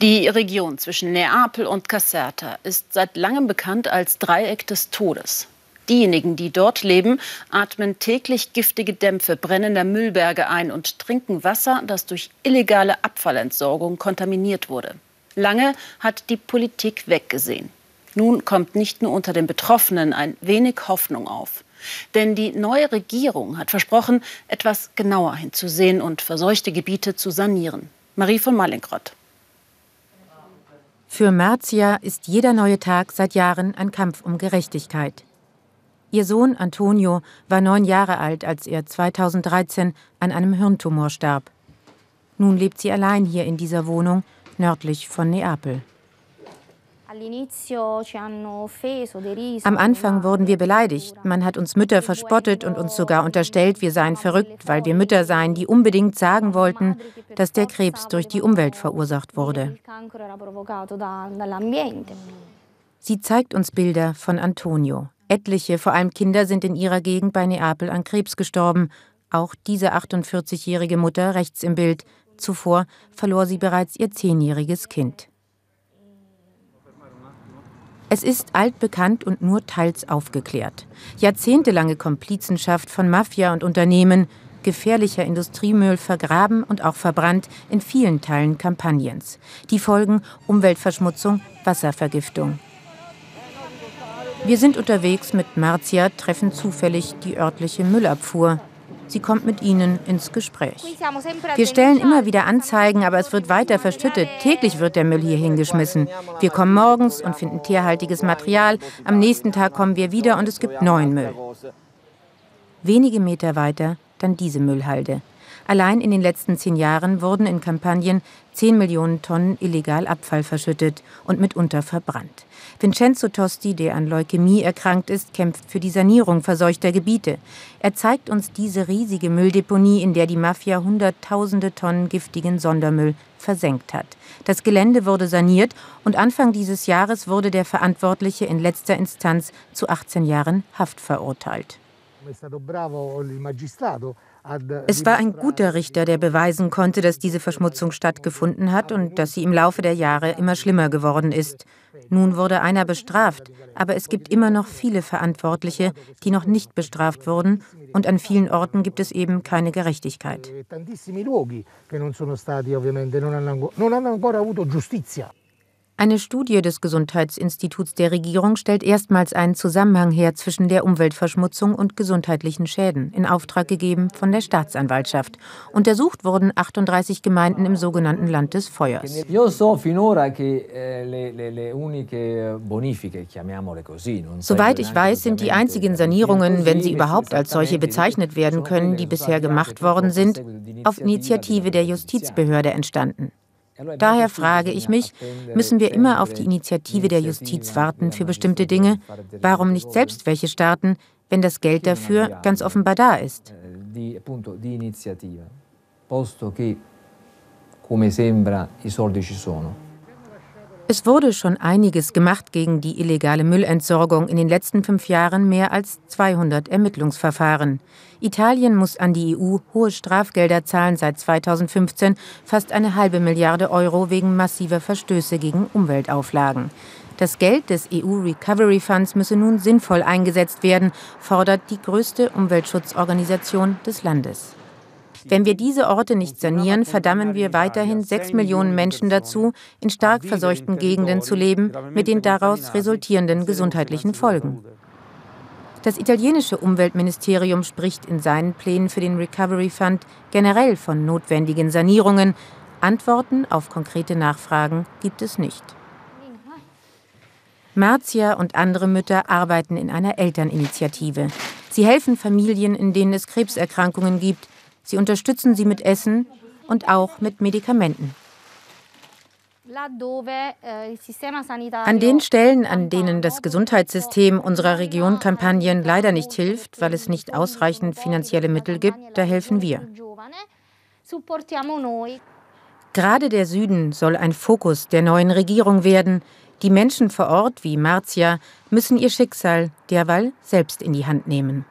Die Region zwischen Neapel und Caserta ist seit langem bekannt als Dreieck des Todes. Diejenigen, die dort leben, atmen täglich giftige Dämpfe brennender Müllberge ein und trinken Wasser, das durch illegale Abfallentsorgung kontaminiert wurde. Lange hat die Politik weggesehen. Nun kommt nicht nur unter den Betroffenen ein wenig Hoffnung auf. Denn die neue Regierung hat versprochen, etwas genauer hinzusehen und verseuchte Gebiete zu sanieren. Marie von Malingrott. Für Marzia ist jeder neue Tag seit Jahren ein Kampf um Gerechtigkeit. Ihr Sohn Antonio war neun Jahre alt, als er 2013 an einem Hirntumor starb. Nun lebt sie allein hier in dieser Wohnung nördlich von Neapel. Am Anfang wurden wir beleidigt. Man hat uns Mütter verspottet und uns sogar unterstellt, wir seien verrückt, weil wir Mütter seien, die unbedingt sagen wollten, dass der Krebs durch die Umwelt verursacht wurde. Sie zeigt uns Bilder von Antonio. Etliche, vor allem Kinder, sind in ihrer Gegend bei Neapel an Krebs gestorben. Auch diese 48-jährige Mutter rechts im Bild. Zuvor verlor sie bereits ihr zehnjähriges Kind. Es ist altbekannt und nur teils aufgeklärt. Jahrzehntelange Komplizenschaft von Mafia und Unternehmen, gefährlicher Industriemüll vergraben und auch verbrannt in vielen Teilen Kampagnens. Die Folgen Umweltverschmutzung, Wasservergiftung. Wir sind unterwegs mit Marzia, treffen zufällig die örtliche Müllabfuhr. Sie kommt mit ihnen ins Gespräch. Wir stellen immer wieder Anzeigen, aber es wird weiter verschüttet. Täglich wird der Müll hier hingeschmissen. Wir kommen morgens und finden tierhaltiges Material. Am nächsten Tag kommen wir wieder und es gibt neuen Müll. Wenige Meter weiter dann diese Müllhalde. Allein in den letzten zehn Jahren wurden in Kampagnen 10 Millionen Tonnen illegal Abfall verschüttet und mitunter verbrannt. Vincenzo Tosti, der an Leukämie erkrankt ist, kämpft für die Sanierung verseuchter Gebiete. Er zeigt uns diese riesige Mülldeponie, in der die Mafia hunderttausende Tonnen giftigen Sondermüll versenkt hat. Das Gelände wurde saniert und Anfang dieses Jahres wurde der Verantwortliche in letzter Instanz zu 18 Jahren Haft verurteilt. Es war ein guter Richter, der beweisen konnte, dass diese Verschmutzung stattgefunden hat und dass sie im Laufe der Jahre immer schlimmer geworden ist. Nun wurde einer bestraft, aber es gibt immer noch viele Verantwortliche, die noch nicht bestraft wurden, und an vielen Orten gibt es eben keine Gerechtigkeit. Eine Studie des Gesundheitsinstituts der Regierung stellt erstmals einen Zusammenhang her zwischen der Umweltverschmutzung und gesundheitlichen Schäden, in Auftrag gegeben von der Staatsanwaltschaft. Untersucht wurden 38 Gemeinden im sogenannten Land des Feuers. Eh, Soweit ich weiß, sind die einzigen Sanierungen, wenn sie überhaupt als solche bezeichnet werden können, die bisher gemacht worden sind, auf Initiative der Justizbehörde entstanden. Daher frage ich mich, müssen wir immer auf die Initiative der Justiz warten für bestimmte Dinge? Warum nicht selbst welche starten, wenn das Geld dafür ganz offenbar da ist? Posto che, come sembra, i soldi ci sono. Es wurde schon einiges gemacht gegen die illegale Müllentsorgung. In den letzten fünf Jahren mehr als 200 Ermittlungsverfahren. Italien muss an die EU hohe Strafgelder zahlen, seit 2015 fast eine halbe Milliarde Euro wegen massiver Verstöße gegen Umweltauflagen. Das Geld des EU Recovery Funds müsse nun sinnvoll eingesetzt werden, fordert die größte Umweltschutzorganisation des Landes. Wenn wir diese Orte nicht sanieren, verdammen wir weiterhin sechs Millionen Menschen dazu, in stark verseuchten Gegenden zu leben, mit den daraus resultierenden gesundheitlichen Folgen. Das italienische Umweltministerium spricht in seinen Plänen für den Recovery Fund generell von notwendigen Sanierungen. Antworten auf konkrete Nachfragen gibt es nicht. Marzia und andere Mütter arbeiten in einer Elterninitiative. Sie helfen Familien, in denen es Krebserkrankungen gibt, Sie unterstützen sie mit Essen und auch mit Medikamenten. An den Stellen, an denen das Gesundheitssystem unserer Region Kampagnen leider nicht hilft, weil es nicht ausreichend finanzielle Mittel gibt, da helfen wir. Gerade der Süden soll ein Fokus der neuen Regierung werden. Die Menschen vor Ort wie Marzia müssen ihr Schicksal derweil selbst in die Hand nehmen.